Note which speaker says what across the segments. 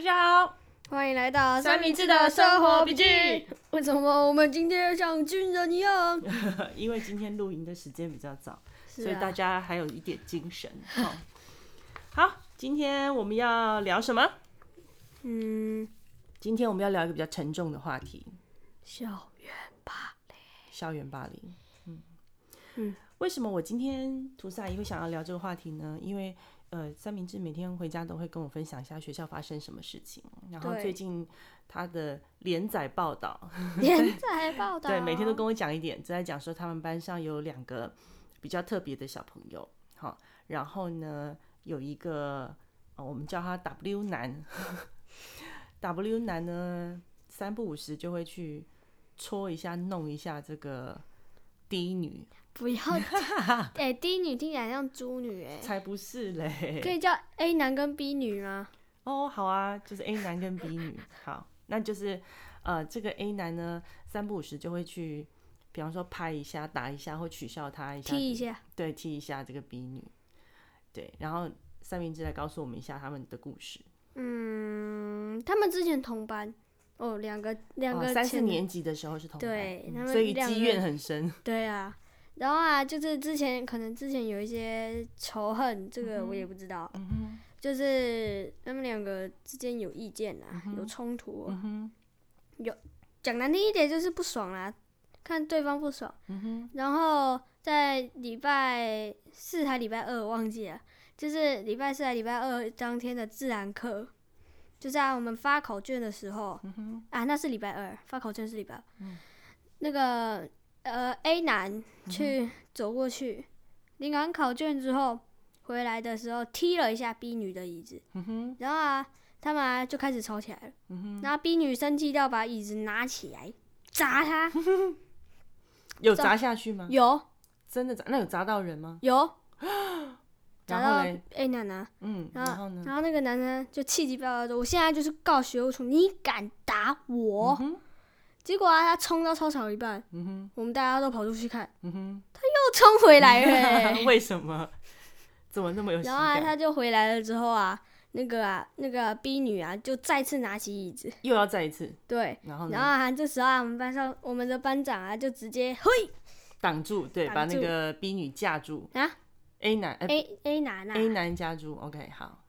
Speaker 1: 大家好，
Speaker 2: 欢迎来到
Speaker 1: 三明治的生活笔记。
Speaker 2: 为什么我们今天像军人一样？
Speaker 1: 因为今天录音的时间比较早，啊，所以大家还有一点精神。好，好，今天我们要聊什么？嗯，今天我们要聊一个比较沉重的话题——
Speaker 2: 校园霸凌。
Speaker 1: 校园霸凌。嗯嗯，为什么我今天吐司阿姨会想要聊这个话题呢？因为呃，三明治每天回家都会跟我分享一下学校发生什么事情，然后最近他的连载报道，
Speaker 2: 连 载报道，
Speaker 1: 对，每天都跟我讲一点，就在讲说他们班上有两个比较特别的小朋友，好，然后呢，有一个，哦，我们叫他 W 男，W 男呢，三不五时就会去戳一下、弄一下这个 D 女。
Speaker 2: 不要，哎、欸、，D 女听起来像猪女，哎，
Speaker 1: 才不是嘞，
Speaker 2: 可以叫 A 男跟 B 女吗？
Speaker 1: 哦，好啊，就是 A 男跟 B 女，好，那就是，呃，这个 A 男呢，三不五时就会去，比方说拍一下、打一下或取笑他一下，
Speaker 2: 踢一下，
Speaker 1: 对，踢一下这个 B 女，对，然后三明治来告诉我们一下他们的故事。
Speaker 2: 嗯，他们之前同班。哦，两个两个、哦、
Speaker 1: 三四年级的时候是同班，
Speaker 2: 对，
Speaker 1: 所以积怨很深。
Speaker 2: 对啊。然后啊，就是之前可能之前有一些仇恨，这个我也不知道。嗯哼，就是他们两个之间有意见啊，嗯、有冲突、啊嗯。有讲难听一点就是不爽啦、啊，看对方不爽。嗯哼。然后在礼拜四还礼拜二忘记了，就是礼拜四还礼拜二当天的自然课，就在我们发考卷的时候。嗯。啊，那是礼拜二，发考卷是礼拜二。嗯。那个。呃，A 男去走过去，领、嗯、完考卷之后回来的时候踢了一下 B 女的椅子，嗯、然后啊，他们啊就开始吵起来了。嗯、然后 B 女生气到把椅子拿起来砸他，
Speaker 1: 有砸下去吗？
Speaker 2: 有，
Speaker 1: 真的砸？那有砸到人吗？
Speaker 2: 有，砸到 A 男呢。嗯，然后，然后呢？然后那个男生就气急败坏说：“我现在就是告学务处，你敢打我？”嗯结果啊，他冲到操场一半，嗯哼，我们大家都跑出去看，嗯哼，他又冲回来了，
Speaker 1: 为什么？怎么那么有？
Speaker 2: 然后啊，他就回来了之后啊，那个啊，那个 B 女啊，就再次拿起椅子，
Speaker 1: 又要再一次，
Speaker 2: 对，然后然后啊，这时候啊，我们班上我们的班长啊，就直接嘿
Speaker 1: 挡住，对，把那个 B 女架住啊，A 男
Speaker 2: A A 男啊
Speaker 1: ，A 男家住，OK，好。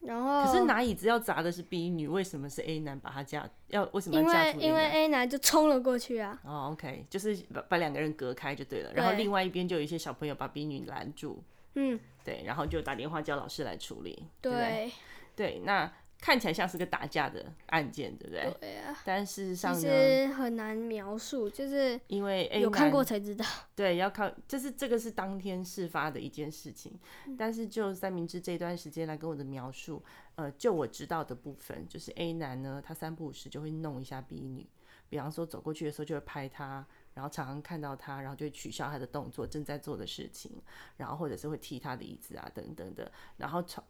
Speaker 2: 然后，
Speaker 1: 可是拿椅子要砸的是 B 女，为什么是 A 男把他架？要为什么要架住 A？
Speaker 2: 因为因为 A 男就冲了过去啊。
Speaker 1: 哦，OK，就是把把两个人隔开就对了。对。然后另外一边就有一些小朋友把 B 女拦住。嗯，对，然后就打电话叫老师来处理。对，对，那。看起来像是个打架的案件，对不对？对啊。但事实上呢，
Speaker 2: 其实很难描述，就是
Speaker 1: 因为有看过才知道。对，要靠，就是这个是当天事发的一件事情。嗯、但是就三明治这段时间来跟我的描述，呃，就我知道的部分，就是 A 男呢，他三不五时就会弄一下 B 女，比方说走过去的时候就会拍他，然后常常看到他，然后就会取笑他的动作，正在做的事情，然后或者是会踢他的椅子啊，等等的，然后吵。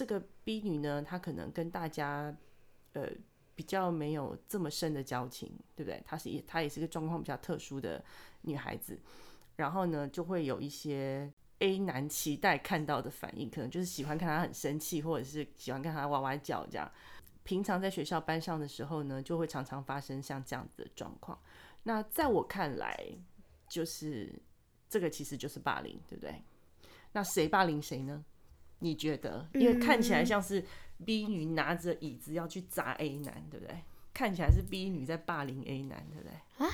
Speaker 1: 这个 B 女呢，她可能跟大家，呃，比较没有这么深的交情，对不对？她是也，她也是个状况比较特殊的女孩子。然后呢，就会有一些 A 男期待看到的反应，可能就是喜欢看她很生气，或者是喜欢看她哇哇叫这样。平常在学校班上的时候呢，就会常常发生像这样子的状况。那在我看来，就是这个其实就是霸凌，对不对？那谁霸凌谁呢？你觉得？因为看起来像是 B 女拿着椅子要去砸 A 男，对不对？看起来是 B 女在霸凌 A 男，对不对？啊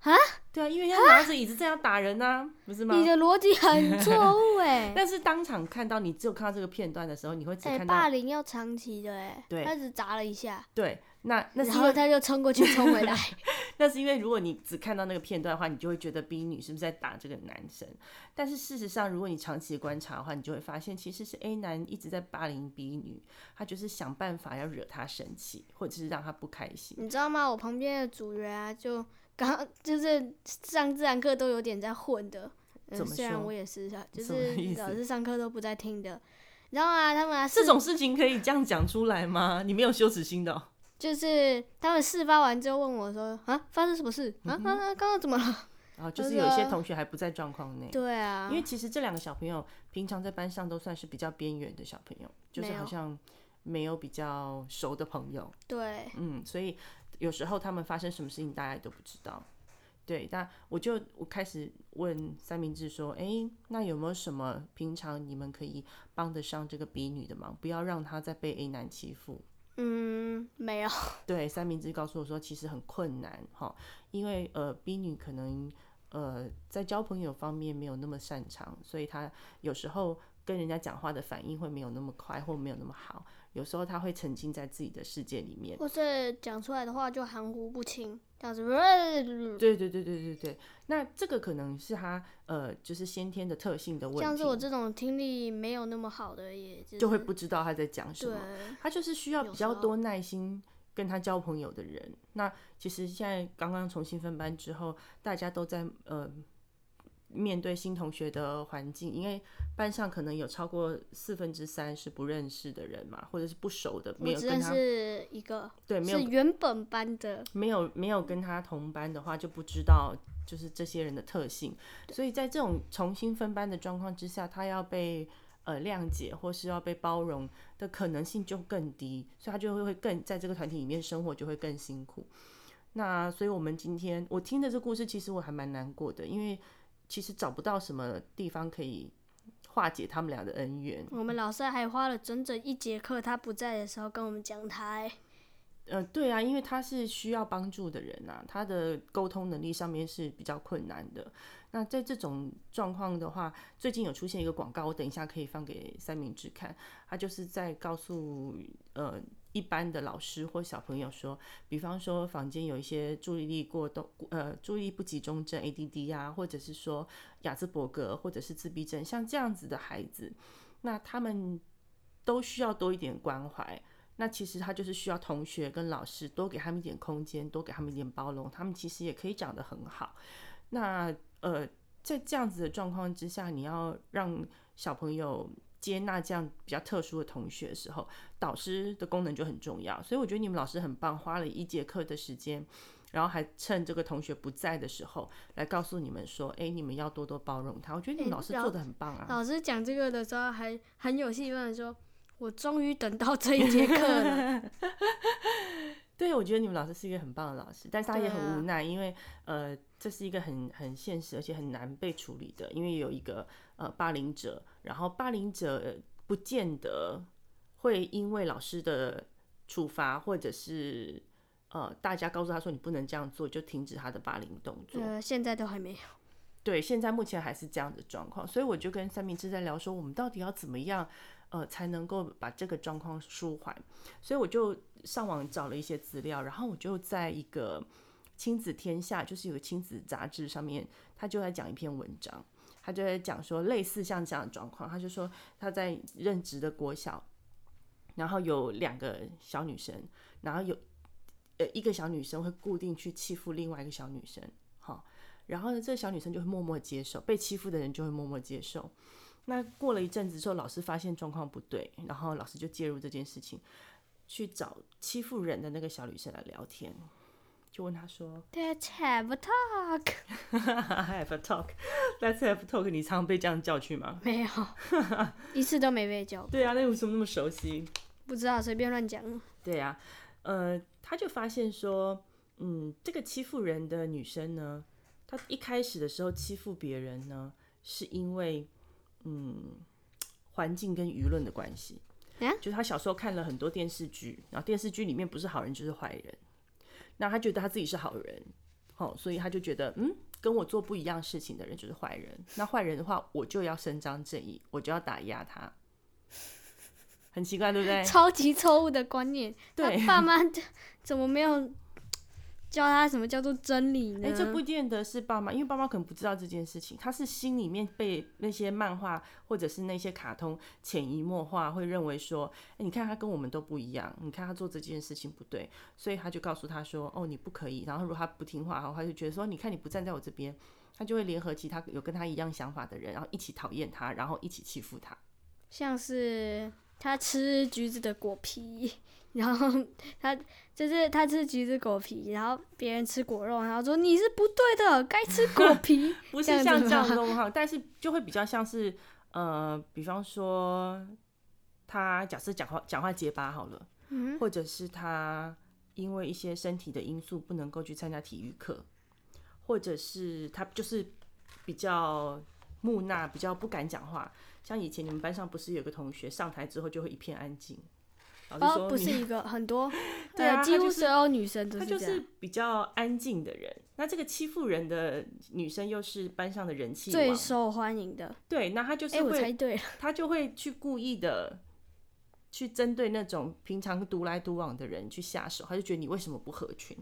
Speaker 1: 啊！对啊，因为要拿着椅子这样打人呢、啊，不是吗？
Speaker 2: 你的逻辑很 错误哎。
Speaker 1: 但是当场看到，你只有看到这个片段的时候，你会只看到、
Speaker 2: 欸、霸凌要长期的哎。对，他只砸了一下。
Speaker 1: 对。那那是
Speaker 2: 然后他就冲过去，冲回来。
Speaker 1: 那是因为如果你只看到那个片段的话，你就会觉得 B 女是不是在打这个男生？但是事实上，如果你长期观察的话，你就会发现其实是 A 男一直在霸凌 B 女，他就是想办法要惹她生气，或者是让她不开心。
Speaker 2: 你知道吗？我旁边的组员啊，就刚就是上自然课都有点在混的。嗯、怎么说？虽然我也是，就是老师上课都不在听的。然后啊，他们啊，
Speaker 1: 这种事情可以这样讲出来吗？你没有羞耻心的、喔。
Speaker 2: 就是他们事发完之后问我说：“啊，发生什么事？啊啊啊，刚刚怎么了？”
Speaker 1: 然后 就是有一些同学还不在状况内。
Speaker 2: 对啊，
Speaker 1: 因为其实这两个小朋友平常在班上都算是比较边缘的小朋友，就是好像没有比较熟的朋友。
Speaker 2: 对，
Speaker 1: 嗯，所以有时候他们发生什么事情，大家都不知道。对，但我就我开始问三明治说：“哎，那有没有什么平常你们可以帮得上这个 B 女的忙，不要让她再被 A 男欺负？”
Speaker 2: 嗯，没有。
Speaker 1: 对，三明治告诉我说，其实很困难哈，因为呃，B 女可能呃在交朋友方面没有那么擅长，所以她有时候跟人家讲话的反应会没有那么快，或没有那么好。有时候他会沉浸在自己的世界里面，
Speaker 2: 或是讲出来的话就含糊不清。这样子，
Speaker 1: 对对对对对对，那这个可能是他呃，就是先天的特性的问题。
Speaker 2: 像是我这种听力没有那么好的，也
Speaker 1: 就会不知道他在讲什么。他就是需要比较多耐心跟他交朋友的人。那其实现在刚刚重新分班之后，大家都在呃。面对新同学的环境，因为班上可能有超过四分之三是不认识的人嘛，或者是不熟的，没有跟他
Speaker 2: 是一个
Speaker 1: 对，没有
Speaker 2: 是原本班的，
Speaker 1: 没有没有跟他同班的话，就不知道就是这些人的特性，所以在这种重新分班的状况之下，他要被呃谅解或是要被包容的可能性就更低，所以他就会会更在这个团体里面生活就会更辛苦。那所以我们今天我听的这故事，其实我还蛮难过的，因为。其实找不到什么地方可以化解他们俩的恩怨。
Speaker 2: 我们老师还花了整整一节课，他不在的时候跟我们讲他。
Speaker 1: 呃，对啊，因为他是需要帮助的人啊，他的沟通能力上面是比较困难的。那在这种状况的话，最近有出现一个广告，我等一下可以放给三明治看。他就是在告诉呃。一般的老师或小朋友说，比方说房间有一些注意力过动，呃，注意力不集中症 （ADD） 啊，或者是说雅兹伯格或者是自闭症，像这样子的孩子，那他们都需要多一点关怀。那其实他就是需要同学跟老师多给他们一点空间，多给他们一点包容，他们其实也可以长得很好。那呃，在这样子的状况之下，你要让小朋友。接纳这样比较特殊的同学的时候，导师的功能就很重要。所以我觉得你们老师很棒，花了一节课的时间，然后还趁这个同学不在的时候来告诉你们说：“哎，你们要多多包容他。”我觉得你们老师做的很棒啊。
Speaker 2: 老师讲这个的时候还很有气氛，说：“我终于等到这一节课了。”
Speaker 1: 对，我觉得你们老师是一个很棒的老师，但是他也很无奈，因为呃，这是一个很很现实而且很难被处理的，因为有一个呃霸凌者。然后霸凌者不见得会因为老师的处罚，或者是呃大家告诉他说你不能这样做，就停止他的霸凌动作。
Speaker 2: 呃，现在都还没有。
Speaker 1: 对，现在目前还是这样的状况，所以我就跟三明治在聊说，我们到底要怎么样呃才能够把这个状况舒缓？所以我就上网找了一些资料，然后我就在一个亲子天下，就是有个亲子杂志上面，他就在讲一篇文章。他就在讲说，类似像这样的状况，他就说他在任职的国小，然后有两个小女生，然后有呃一个小女生会固定去欺负另外一个小女生，好，然后呢，这个小女生就会默默接受，被欺负的人就会默默接受。那过了一阵子之后，老师发现状况不对，然后老师就介入这件事情，去找欺负人的那个小女生来聊天。就问他说
Speaker 2: ：“Let's have a talk.
Speaker 1: have a talk. Let's have a talk. 你常被这样叫去吗？
Speaker 2: 没有，一次都没被叫。
Speaker 1: 对啊，那为什么那么熟悉？
Speaker 2: 不知道，随便乱讲。
Speaker 1: 对啊，呃，他就发现说，嗯，这个欺负人的女生呢，她一开始的时候欺负别人呢，是因为嗯环境跟舆论的关系。啊，就是他小时候看了很多电视剧，然后电视剧里面不是好人就是坏人。”那他觉得他自己是好人，好，所以他就觉得，嗯，跟我做不一样事情的人就是坏人。那坏人的话，我就要伸张正义，我就要打压他。很奇怪，对不对？
Speaker 2: 超级错误的观念。对，他爸妈怎么没有？教他什么叫做真理呢？
Speaker 1: 哎、欸，这不见得是爸妈，因为爸妈可能不知道这件事情，他是心里面被那些漫画或者是那些卡通潜移默化，会认为说，哎、欸，你看他跟我们都不一样，你看他做这件事情不对，所以他就告诉他说，哦，你不可以。然后如果他不听话，然后他就觉得说，你看你不站在我这边，他就会联合其他有跟他一样想法的人，然后一起讨厌他，然后一起欺负他。
Speaker 2: 像是他吃橘子的果皮。然后 他就是他吃橘子果皮，然后别人吃果肉，然后说你是不对的，该吃果皮。
Speaker 1: 不是像这样的状况，但是就会比较像是呃，比方说他假设讲话讲话结巴好了，嗯，或者是他因为一些身体的因素不能够去参加体育课，或者是他就是比较木讷，比较不敢讲话。像以前你们班上不是有个同学上台之后就会一片安静？
Speaker 2: 哦，不是一个 很多，对啊，几乎所有女生都是
Speaker 1: 这样。她就是比较安静的人。那这个欺负人的女生又是班上的人气
Speaker 2: 最受欢迎的。
Speaker 1: 对，那她就是会，欸、我猜对了，她就会去故意的去针对那种平常独来独往的人去下手。她就觉得你为什么不合群？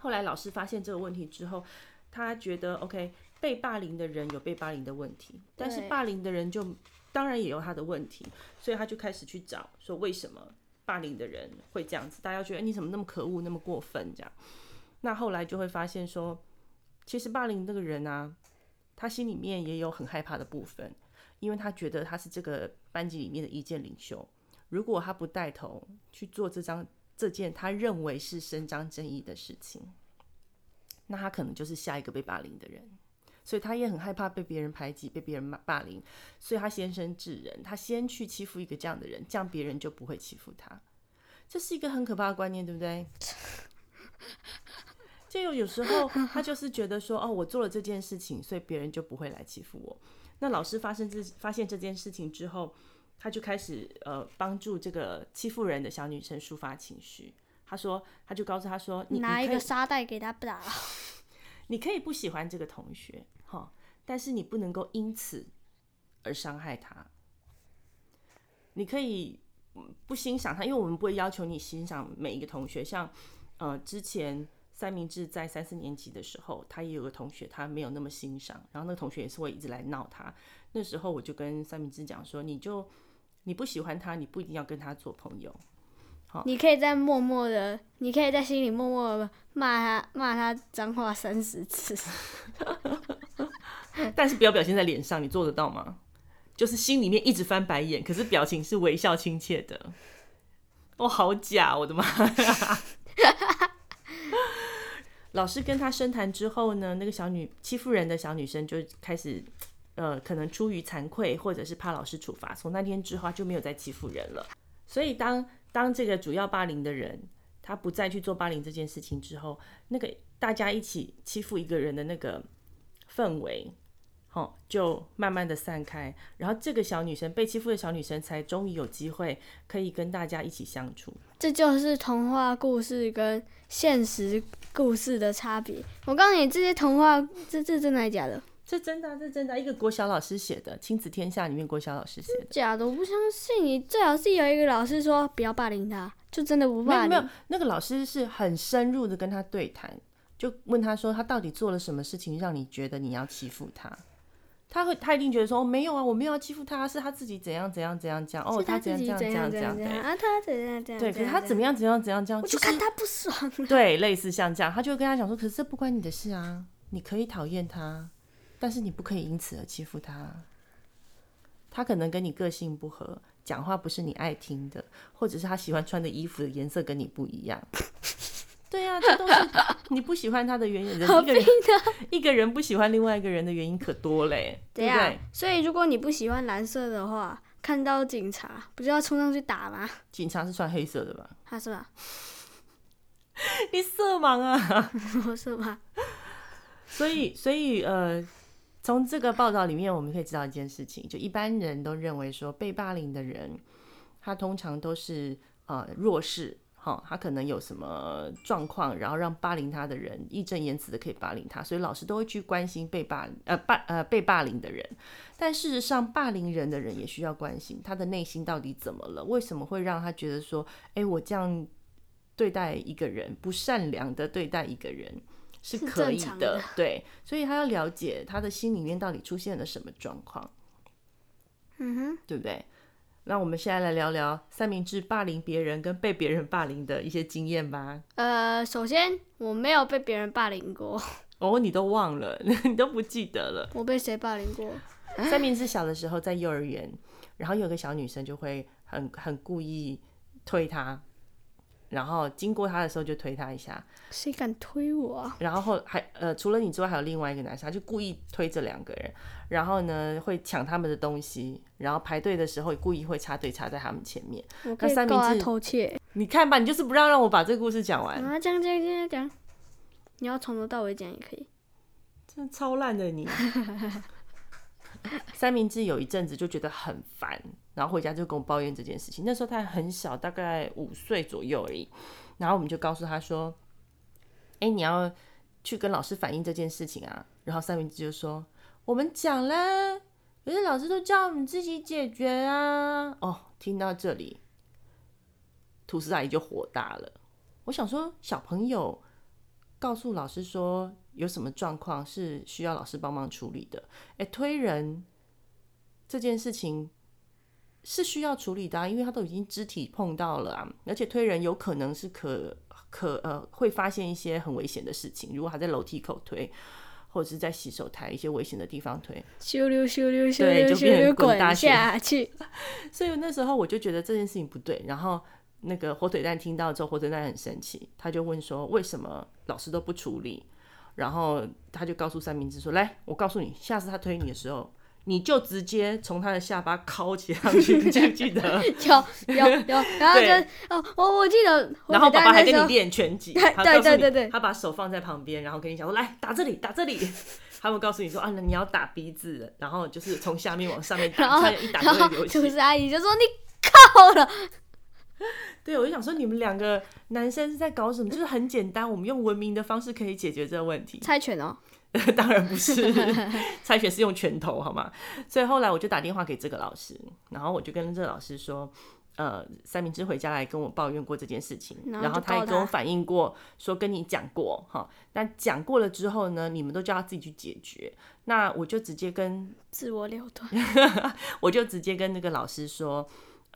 Speaker 1: 后来老师发现这个问题之后，他觉得 OK，被霸凌的人有被霸凌的问题，但是霸凌的人就。当然也有他的问题，所以他就开始去找，说为什么霸凌的人会这样子？大家觉得你怎么那么可恶，那么过分这样？那后来就会发现说，其实霸凌那个人啊，他心里面也有很害怕的部分，因为他觉得他是这个班级里面的意见领袖，如果他不带头去做这张这件他认为是伸张正义的事情，那他可能就是下一个被霸凌的人。所以他也很害怕被别人排挤，被别人霸凌，所以他先声制人，他先去欺负一个这样的人，这样别人就不会欺负他。这是一个很可怕的观念，对不对？就有有时候他就是觉得说，哦，我做了这件事情，所以别人就不会来欺负我。那老师发生这发现这件事情之后，他就开始呃帮助这个欺负人的小女生抒发情绪。他说，他就告诉他说，你
Speaker 2: 拿一个沙袋给他打。
Speaker 1: 你可以不喜欢这个同学。好，但是你不能够因此而伤害他。你可以不欣赏他，因为我们不会要求你欣赏每一个同学。像呃，之前三明治在三四年级的时候，他也有个同学，他没有那么欣赏，然后那个同学也是会一直来闹他。那时候我就跟三明治讲说，你就你不喜欢他，你不一定要跟他做朋友。好，
Speaker 2: 你可以在默默的，你可以在心里默默的骂他，骂他脏话三十次。
Speaker 1: 但是不要表现在脸上，你做得到吗？就是心里面一直翻白眼，可是表情是微笑亲切的。哦，好假！我的妈呀！老师跟他深谈之后呢，那个小女欺负人的小女生就开始，呃，可能出于惭愧，或者是怕老师处罚，从那天之后就没有再欺负人了。所以当当这个主要霸凌的人他不再去做霸凌这件事情之后，那个大家一起欺负一个人的那个氛围。就慢慢的散开，然后这个小女生被欺负的小女生才终于有机会可以跟大家一起相处。
Speaker 2: 这就是童话故事跟现实故事的差别。我告诉你，这些童话，这这真的还是假的？
Speaker 1: 这真的，这真的，一个国小老师写的《亲子天下》里面国小老师写的。
Speaker 2: 假的，我不相信你。最好是有一个老师说不要霸凌他，就真的不霸凌。
Speaker 1: 没有，没有，那个老师是很深入的跟他对谈，就问他说他到底做了什么事情让你觉得你要欺负他？他会，他一定觉得说，哦，没有啊，我没有要欺负他，是他自己怎样怎样怎样讲，哦，他怎样怎样怎样怎样，
Speaker 2: 啊，他怎样怎样，
Speaker 1: 对，可是他怎么样怎样怎样这样，
Speaker 2: 我就看他不爽，
Speaker 1: 对，类似像这样，他就会跟他讲说，可是这不关你的事啊，你可以讨厌他，但是你不可以因此而欺负他，他可能跟你个性不合，讲话不是你爱听的，或者是他喜欢穿的衣服的颜色跟你不一样。对呀、啊，这都是你不喜欢他的原因。一个人 一个人不喜欢另外一个人的原因可多嘞，对不对？
Speaker 2: 所以如果你不喜欢蓝色的话，看到警察不就要冲上去打吗？
Speaker 1: 警察是穿黑色的吧？
Speaker 2: 他是吧？
Speaker 1: 你色盲啊？
Speaker 2: 我色盲。
Speaker 1: 所以，所以呃，从这个报道里面，我们可以知道一件事情：就一般人都认为说，被霸凌的人，他通常都是呃弱势。好，他可能有什么状况，然后让霸凌他的人义正言辞的可以霸凌他，所以老师都会去关心被霸呃霸呃被霸凌的人。但事实上，霸凌人的人也需要关心他的内心到底怎么了？为什么会让他觉得说，哎，我这样对待一个人，不善良的对待一个人是可以的，的对，所以他要了解他的心里面到底出现了什么状况，
Speaker 2: 嗯哼，
Speaker 1: 对不对？那我们现在来聊聊三明治霸凌别人跟被别人霸凌的一些经验吧。
Speaker 2: 呃，首先我没有被别人霸凌过。
Speaker 1: 哦，你都忘了，你都不记得了。
Speaker 2: 我被谁霸凌过？
Speaker 1: 三明治小的时候在幼儿园，然后有个小女生就会很很故意推他，然后经过他的时候就推他一下。
Speaker 2: 谁敢推我啊？
Speaker 1: 然后还呃，除了你之外，还有另外一个男生，他就故意推这两个人，然后呢会抢他们的东西，然后排队的时候故意会插队插在他们前面。
Speaker 2: 我可以告他偷窃。
Speaker 1: 你看吧，你就是不让让我把这个故事讲完。
Speaker 2: 啊，讲讲讲讲，你要从头到尾讲也可以。
Speaker 1: 真的超烂的你。三明治有一阵子就觉得很烦，然后回家就跟我抱怨这件事情。那时候他还很小，大概五岁左右而已。然后我们就告诉他说：“哎，你要去跟老师反映这件事情啊。”然后三明治就说：“我们讲了，可是老师都叫我们自己解决啊。”哦，听到这里，吐司阿姨就火大了。我想说，小朋友告诉老师说。有什么状况是需要老师帮忙处理的？哎，推人这件事情是需要处理的啊，因为他都已经肢体碰到了啊，而且推人有可能是可可呃会发现一些很危险的事情。如果他在楼梯口推，或者是在洗手台一些危险的地方推，
Speaker 2: 咻溜咻溜咻溜咻溜滚下去。
Speaker 1: 所以那时候我就觉得这件事情不对。然后那个火腿蛋听到之后，火腿蛋很生气，他就问说：为什么老师都不处理？然后他就告诉三明治说：“来，我告诉你，下次他推你的时候，你就直接从他的下巴敲起上去，记不记得？
Speaker 2: 有有有。然后就哦，我我记得。
Speaker 1: 然后爸爸还跟你练拳击，
Speaker 2: 对对对对，
Speaker 1: 他把手放在旁边，然后跟你讲说：来打这里，打这里。他会告诉你说：啊，那你要打鼻子，然后就是从下面往上面打，他一打就会流血。
Speaker 2: 就是阿姨就说你靠了。”
Speaker 1: 对，我就想说，你们两个男生是在搞什么？就是很简单，我们用文明的方式可以解决这个问题。
Speaker 2: 猜拳哦？
Speaker 1: 当然不是，猜拳是用拳头，好吗？所以后来我就打电话给这个老师，然后我就跟这个老师说，呃，三明治回家来跟我抱怨过这件事情，然后，然后他也跟我反映过，说跟你讲过哈。但讲过了之后呢，你们都叫他自己去解决。那我就直接跟
Speaker 2: 自我了断，
Speaker 1: 我就直接跟那个老师说。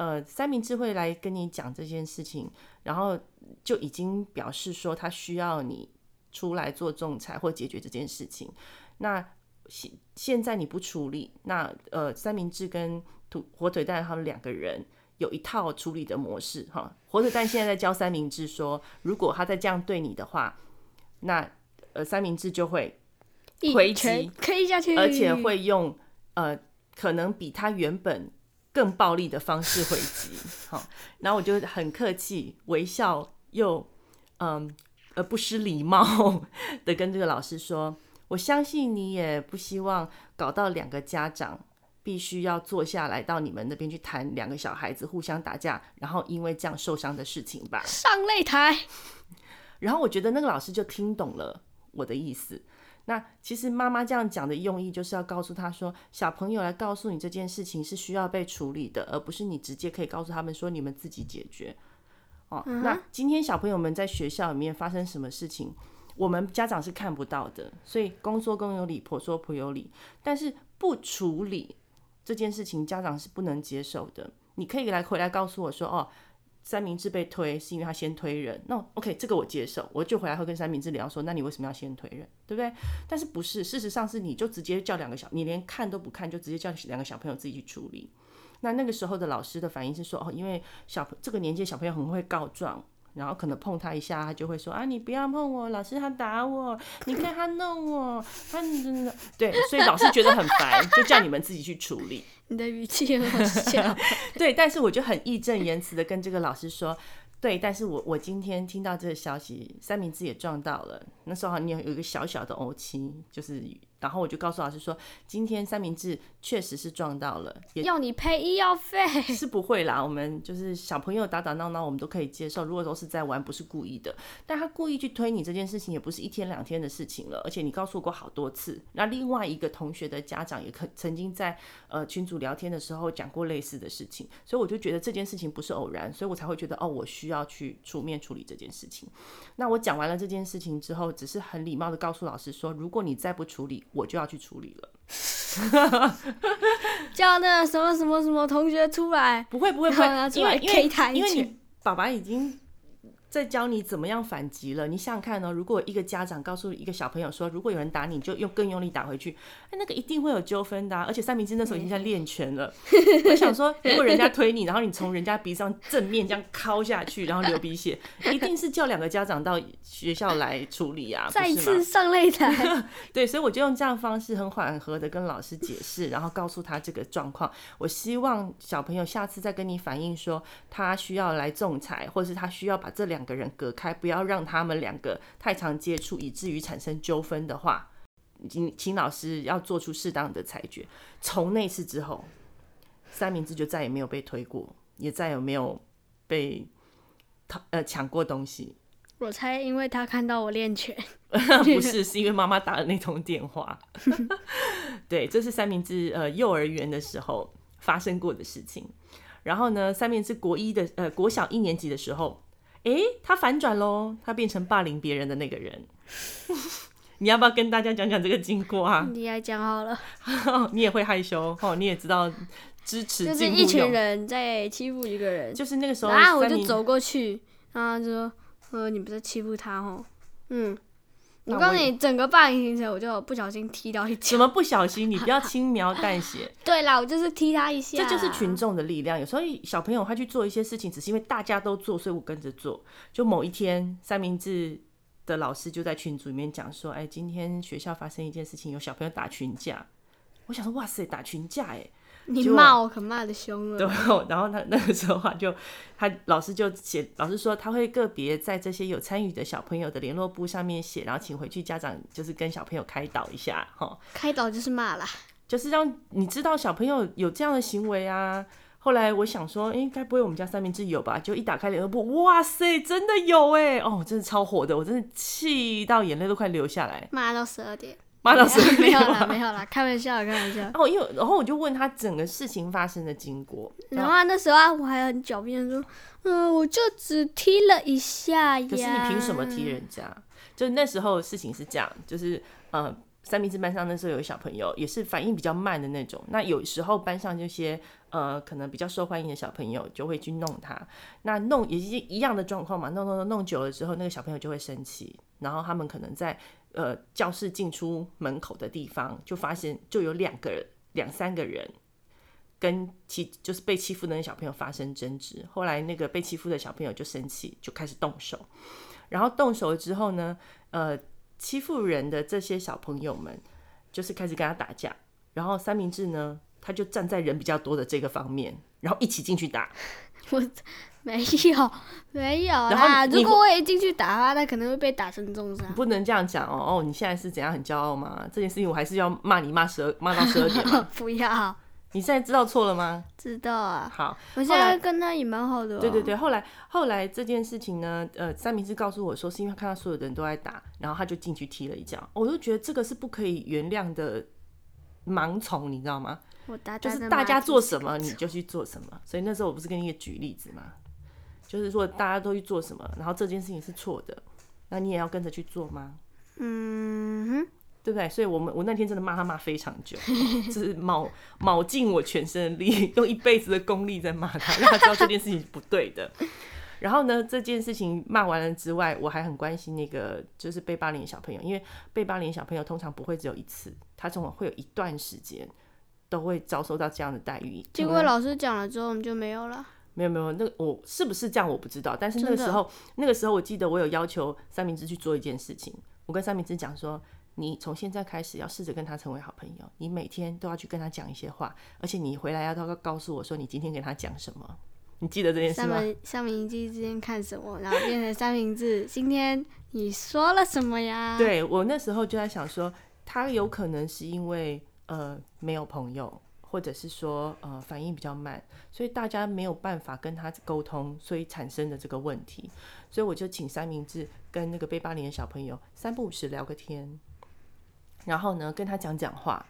Speaker 1: 呃，三明治会来跟你讲这件事情，然后就已经表示说他需要你出来做仲裁或解决这件事情。那现现在你不处理，那呃，三明治跟土火腿蛋他们两个人有一套处理的模式哈。火腿蛋现在在教三明治说，如果他再这样对你的话，那呃，三明治就会回
Speaker 2: 击，
Speaker 1: 而且会用呃，可能比他原本。更暴力的方式回击，好，然后我就很客气、微笑又嗯呃不失礼貌的跟这个老师说：“我相信你也不希望搞到两个家长必须要坐下来到你们那边去谈两个小孩子互相打架，然后因为这样受伤的事情吧？”
Speaker 2: 上擂台。
Speaker 1: 然后我觉得那个老师就听懂了我的意思。那其实妈妈这样讲的用意，就是要告诉他说，小朋友来告诉你这件事情是需要被处理的，而不是你直接可以告诉他们说你们自己解决。哦，那今天小朋友们在学校里面发生什么事情，我们家长是看不到的，所以公说公有理，婆说婆有理。但是不处理这件事情，家长是不能接受的。你可以来回来告诉我说，哦。三明治被推是因为他先推人，那 OK，这个我接受，我就回来会跟三明治聊说，那你为什么要先推人，对不对？但是不是，事实上是你就直接叫两个小，你连看都不看，就直接叫两个小朋友自己去处理。那那个时候的老师的反应是说，哦，因为小这个年纪小朋友很会告状。然后可能碰他一下，他就会说啊，你不要碰我，老师他打我，你看他弄我，他真的对，所以老师觉得很烦，就叫你们自己去处理。
Speaker 2: 你的语气很好笑。
Speaker 1: 对，但是我就很义正言辞的跟这个老师说，对，但是我我今天听到这个消息，三明治也撞到了，那时候你有有一个小小的欧青，就是。然后我就告诉老师说，今天三明治确实是撞到了，
Speaker 2: 要你赔医药费
Speaker 1: 是不会啦。我们就是小朋友打打闹闹，我们都可以接受。如果都是在玩，不是故意的，但他故意去推你这件事情，也不是一天两天的事情了。而且你告诉过好多次。那另外一个同学的家长也可曾经在呃群组聊天的时候讲过类似的事情，所以我就觉得这件事情不是偶然，所以我才会觉得哦，我需要去出面处理这件事情。那我讲完了这件事情之后，只是很礼貌的告诉老师说，如果你再不处理，我就要去处理了，
Speaker 2: 叫那个什么什么什么同学出来，
Speaker 1: 不会不会不会，因为因为
Speaker 2: 因为你爸爸
Speaker 1: 已经在教你怎么样反击了。你想想看呢、哦，如果一个家长告诉一个小朋友说，如果有人打你，就用更用力打回去，哎，那个一定会有纠纷的、啊。而且三明治那时候已经在练拳了。我想说，如果人家推你，然后你从人家鼻子上正面这样敲下去，然后流鼻血，一定是叫两个家长到学校来处理啊。
Speaker 2: 再次上擂台。
Speaker 1: 对，所以我就用这样的方式很缓和的跟老师解释，然后告诉他这个状况。我希望小朋友下次再跟你反映说，他需要来仲裁，或者是他需要把这两。两个人隔开，不要让他们两个太常接触，以至于产生纠纷的话，请请老师要做出适当的裁决。从那次之后，三明治就再也没有被推过，也再也没有被呃抢过东西。
Speaker 2: 我猜，因为他看到我练拳，
Speaker 1: 不是，是因为妈妈打了那通电话。对，这是三明治呃幼儿园的时候发生过的事情。然后呢，三明治国一的呃国小一年级的时候。哎、欸，他反转喽，他变成霸凌别人的那个人。你要不要跟大家讲讲这个经过啊？
Speaker 2: 你来讲好了。
Speaker 1: 你也会害羞哦，你也知道支持。
Speaker 2: 就是一群人在欺负一个人，
Speaker 1: 就是那个时候，
Speaker 2: 然后我就走过去，然后就说：“呃，你不是欺负他哦？”嗯。我告诉你，整个霸凌行程，我就不小心踢到一脚。
Speaker 1: 怎么不小心？你不要轻描淡写。
Speaker 2: 对啦，我就是踢他一下。
Speaker 1: 这就是群众的力量。有时候小朋友他去做一些事情，只是因为大家都做，所以我跟着做。就某一天，三明治的老师就在群组里面讲说：“哎，今天学校发生一件事情，有小朋友打群架。”我想说：“哇塞，打群架哎！”
Speaker 2: 你骂我可骂得凶了。
Speaker 1: 对，然后他 那个时候话就，他老师就写，老师说他会个别在这些有参与的小朋友的联络簿上面写，然后请回去家长就是跟小朋友开导一下哈。
Speaker 2: 开导就是骂啦，
Speaker 1: 就是让你知道小朋友有这样的行为啊。后来我想说，哎，该不会我们家三明治有吧？就一打开联络簿，哇塞，真的有哎！哦，真的超火的，我真的气到眼泪都快流下来，
Speaker 2: 骂到十二点。
Speaker 1: 骂到什么？
Speaker 2: 没有啦，没有啦，开玩笑，开玩笑。
Speaker 1: 然后因为，然后我就问他整个事情发生的经过。
Speaker 2: 然后那时候我还很狡辩说，嗯、呃，我就只踢了一下呀。
Speaker 1: 可是你凭什么踢人家？就那时候事情是这样，就是呃，三明治班上那时候有个小朋友，也是反应比较慢的那种。那有时候班上这些呃，可能比较受欢迎的小朋友就会去弄他。那弄也是一样的状况嘛，弄弄弄弄久了之后，那个小朋友就会生气，然后他们可能在。呃，教室进出门口的地方，就发现就有两个人、两三个人跟欺就是被欺负的那小朋友发生争执。后来那个被欺负的小朋友就生气，就开始动手。然后动手了之后呢，呃，欺负人的这些小朋友们就是开始跟他打架。然后三明治呢，他就站在人比较多的这个方面，然后一起进去打。
Speaker 2: 没有，没有啦。如果我也进去打的话，他可能会被打成重伤。
Speaker 1: 不能这样讲哦哦，你现在是怎样很骄傲吗？这件事情我还是要骂你骂十二骂到十二点吗？
Speaker 2: 不要。
Speaker 1: 你现在知道错了吗？
Speaker 2: 知道啊。
Speaker 1: 好，
Speaker 2: 我现在跟他也蛮好的哦。
Speaker 1: 对对对，后来后来这件事情呢，呃，三明治告诉我说，是因为看到所有的人都在打，然后他就进去踢了一脚。我就觉得这个是不可以原谅的盲从，你知道吗？
Speaker 2: 我大
Speaker 1: 就是大家做什么你就去做什么。所以那时候我不是跟你举例子吗？就是说，大家都去做什么，然后这件事情是错的，那你也要跟着去做吗？
Speaker 2: 嗯哼，
Speaker 1: 对不对？所以我们我那天真的骂他骂非常久，就是卯卯尽我全身的力，用一辈子的功力在骂他，让他知道这件事情是不对的。然后呢，这件事情骂完了之外，我还很关心那个就是被霸凌的小朋友，因为被霸凌的小朋友通常不会只有一次，他总会有一段时间都会遭受到这样的待遇。
Speaker 2: 结果老师讲了之后，我们就没有了。
Speaker 1: 没有没有，那个我是不是这样我不知道，但是那个时候那个时候我记得我有要求三明治去做一件事情，我跟三明治讲说，你从现在开始要试着跟他成为好朋友，你每天都要去跟他讲一些话，而且你回来要告告诉我说你今天跟他讲什么，你记得这件事吗？
Speaker 2: 三明治今天看什么，然后变成三明治今天你说了什么呀？
Speaker 1: 对，我那时候就在想说，他有可能是因为呃没有朋友。或者是说，呃，反应比较慢，所以大家没有办法跟他沟通，所以产生的这个问题。所以我就请三明治跟那个被霸凌的小朋友三不五时聊个天，然后呢跟他讲讲话，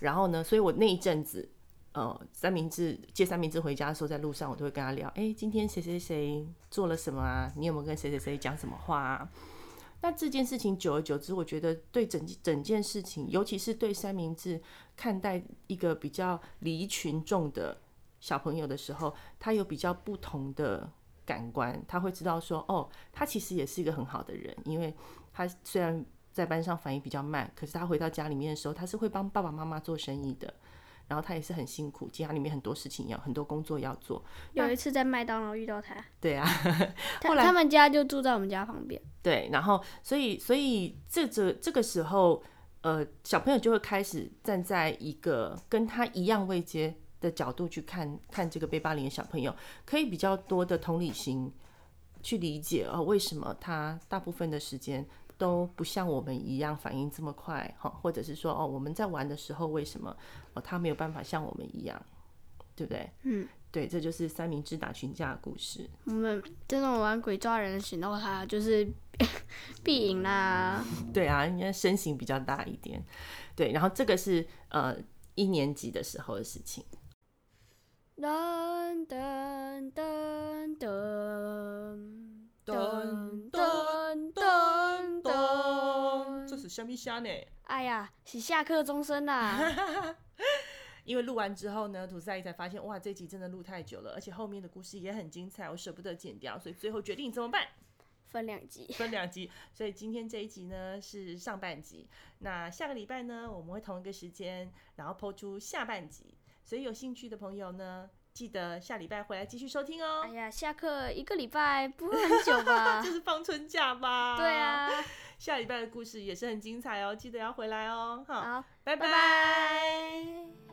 Speaker 1: 然后呢，所以我那一阵子，呃，三明治接三明治回家的时候，在路上我都会跟他聊，哎，今天谁谁谁做了什么啊？你有没有跟谁谁谁讲什么话啊？那这件事情久而久之，我觉得对整整件事情，尤其是对三明治看待一个比较离群众的小朋友的时候，他有比较不同的感官，他会知道说，哦，他其实也是一个很好的人，因为他虽然在班上反应比较慢，可是他回到家里面的时候，他是会帮爸爸妈妈做生意的。然后他也是很辛苦，家里面很多事情要，很多工作要做。
Speaker 2: 有一次在麦当劳遇到他。
Speaker 1: 对啊，
Speaker 2: 后来他，他们家就住在我们家旁边。
Speaker 1: 对，然后所以所以这这这个时候，呃，小朋友就会开始站在一个跟他一样位阶的角度去看看这个被霸凌的小朋友，可以比较多的同理心去理解哦，为什么他大部分的时间。都不像我们一样反应这么快，哈，或者是说，哦，我们在玩的时候，为什么哦他没有办法像我们一样，对不对？嗯，对，这就是三明治打群架的故事。
Speaker 2: 我们这种玩鬼抓人选到他，就是 必赢啦。
Speaker 1: 对啊，因为身形比较大一点。对，然后这个是呃一年级的时候的事情。噔噔噔噔。噔噔噔噔，这是虾米虾呢？
Speaker 2: 哎呀，是下课钟声啦！
Speaker 1: 因为录完之后呢，吐司阿姨才发现，哇，这集真的录太久了，而且后面的故事也很精彩，我舍不得剪掉，所以最后决定怎么办？
Speaker 2: 分两集，
Speaker 1: 分两集。所以今天这一集呢是上半集，那下个礼拜呢我们会同一个时间，然后 po 出下半集。所以有兴趣的朋友呢，记得下礼拜回来继续收听哦。
Speaker 2: 哎呀，下课一个礼拜不会很久吧？
Speaker 1: 就是放春假吧。
Speaker 2: 对啊，
Speaker 1: 下礼拜的故事也是很精彩哦，记得要回来哦。
Speaker 2: 好，
Speaker 1: 拜拜。拜拜。